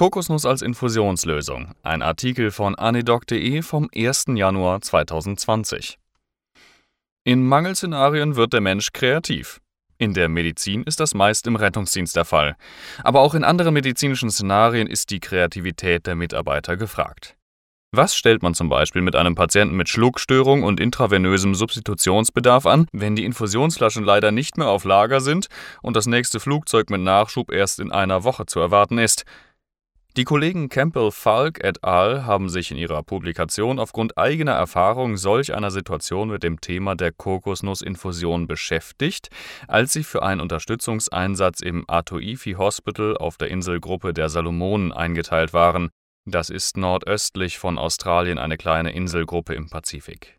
Kokosnuss als Infusionslösung. Ein Artikel von anedoc.de vom 1. Januar 2020. In Mangelszenarien wird der Mensch kreativ. In der Medizin ist das meist im Rettungsdienst der Fall. Aber auch in anderen medizinischen Szenarien ist die Kreativität der Mitarbeiter gefragt. Was stellt man zum Beispiel mit einem Patienten mit Schluckstörung und intravenösem Substitutionsbedarf an, wenn die Infusionsflaschen leider nicht mehr auf Lager sind und das nächste Flugzeug mit Nachschub erst in einer Woche zu erwarten ist? Die Kollegen Campbell-Falk et al. haben sich in ihrer Publikation aufgrund eigener Erfahrung solch einer Situation mit dem Thema der Kokosnussinfusion beschäftigt, als sie für einen Unterstützungseinsatz im Atoifi Hospital auf der Inselgruppe der Salomonen eingeteilt waren das ist nordöstlich von Australien eine kleine Inselgruppe im Pazifik.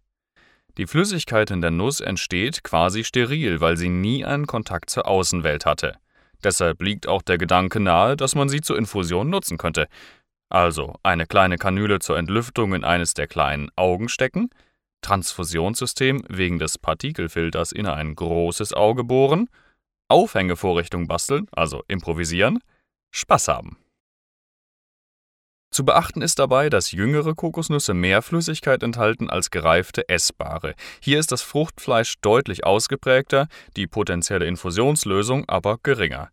Die Flüssigkeit in der Nuss entsteht quasi steril, weil sie nie einen Kontakt zur Außenwelt hatte. Deshalb liegt auch der Gedanke nahe, dass man sie zur Infusion nutzen könnte. Also eine kleine Kanüle zur Entlüftung in eines der kleinen Augen stecken, Transfusionssystem wegen des Partikelfilters in ein großes Auge bohren, Aufhängevorrichtung basteln, also improvisieren, Spaß haben. Zu beachten ist dabei, dass jüngere Kokosnüsse mehr Flüssigkeit enthalten als gereifte essbare. Hier ist das Fruchtfleisch deutlich ausgeprägter, die potenzielle Infusionslösung aber geringer.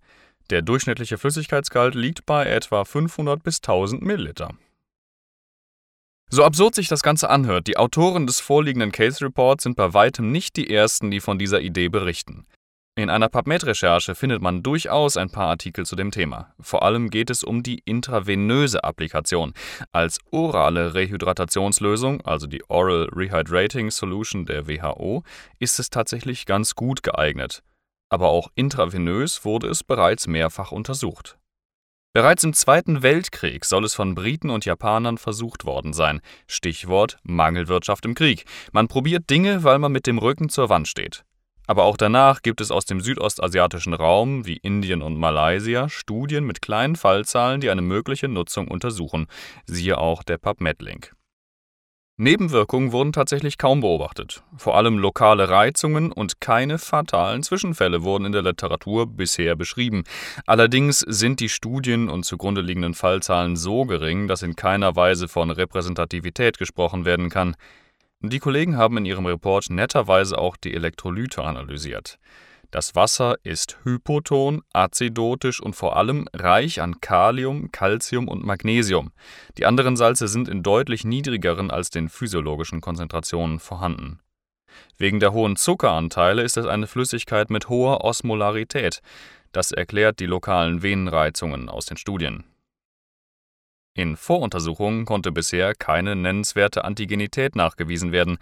Der durchschnittliche Flüssigkeitsgehalt liegt bei etwa 500 bis 1000 Milliliter. So absurd sich das Ganze anhört, die Autoren des vorliegenden Case Reports sind bei weitem nicht die ersten, die von dieser Idee berichten. In einer PubMed-Recherche findet man durchaus ein paar Artikel zu dem Thema. Vor allem geht es um die intravenöse Applikation. Als orale Rehydratationslösung, also die Oral Rehydrating Solution der WHO, ist es tatsächlich ganz gut geeignet. Aber auch intravenös wurde es bereits mehrfach untersucht. Bereits im Zweiten Weltkrieg soll es von Briten und Japanern versucht worden sein. Stichwort Mangelwirtschaft im Krieg. Man probiert Dinge, weil man mit dem Rücken zur Wand steht. Aber auch danach gibt es aus dem südostasiatischen Raum wie Indien und Malaysia Studien mit kleinen Fallzahlen, die eine mögliche Nutzung untersuchen, siehe auch der PubMed-Link. Nebenwirkungen wurden tatsächlich kaum beobachtet. Vor allem lokale Reizungen und keine fatalen Zwischenfälle wurden in der Literatur bisher beschrieben. Allerdings sind die Studien und zugrunde liegenden Fallzahlen so gering, dass in keiner Weise von Repräsentativität gesprochen werden kann. Die Kollegen haben in ihrem Report netterweise auch die Elektrolyte analysiert. Das Wasser ist hypoton, azidotisch und vor allem reich an Kalium, Calcium und Magnesium. Die anderen Salze sind in deutlich niedrigeren als den physiologischen Konzentrationen vorhanden. Wegen der hohen Zuckeranteile ist es eine Flüssigkeit mit hoher Osmolarität. Das erklärt die lokalen Venenreizungen aus den Studien. In Voruntersuchungen konnte bisher keine nennenswerte Antigenität nachgewiesen werden.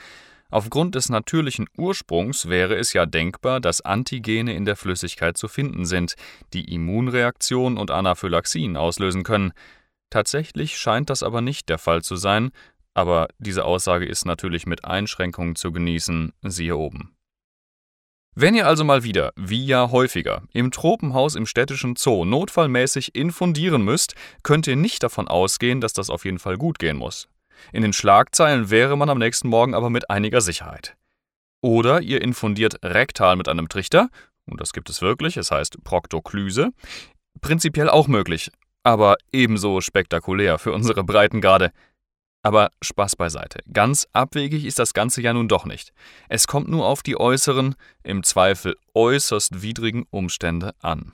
Aufgrund des natürlichen Ursprungs wäre es ja denkbar, dass Antigene in der Flüssigkeit zu finden sind, die Immunreaktionen und Anaphylaxien auslösen können. Tatsächlich scheint das aber nicht der Fall zu sein, aber diese Aussage ist natürlich mit Einschränkungen zu genießen, siehe oben. Wenn ihr also mal wieder, wie ja häufiger, im Tropenhaus im städtischen Zoo notfallmäßig infundieren müsst, könnt ihr nicht davon ausgehen, dass das auf jeden Fall gut gehen muss. In den Schlagzeilen wäre man am nächsten Morgen aber mit einiger Sicherheit. Oder ihr infundiert rektal mit einem Trichter, und das gibt es wirklich, es heißt Proktoklyse, prinzipiell auch möglich, aber ebenso spektakulär für unsere Breitengrade. Aber Spaß beiseite. Ganz abwegig ist das Ganze ja nun doch nicht. Es kommt nur auf die äußeren, im Zweifel äußerst widrigen Umstände an.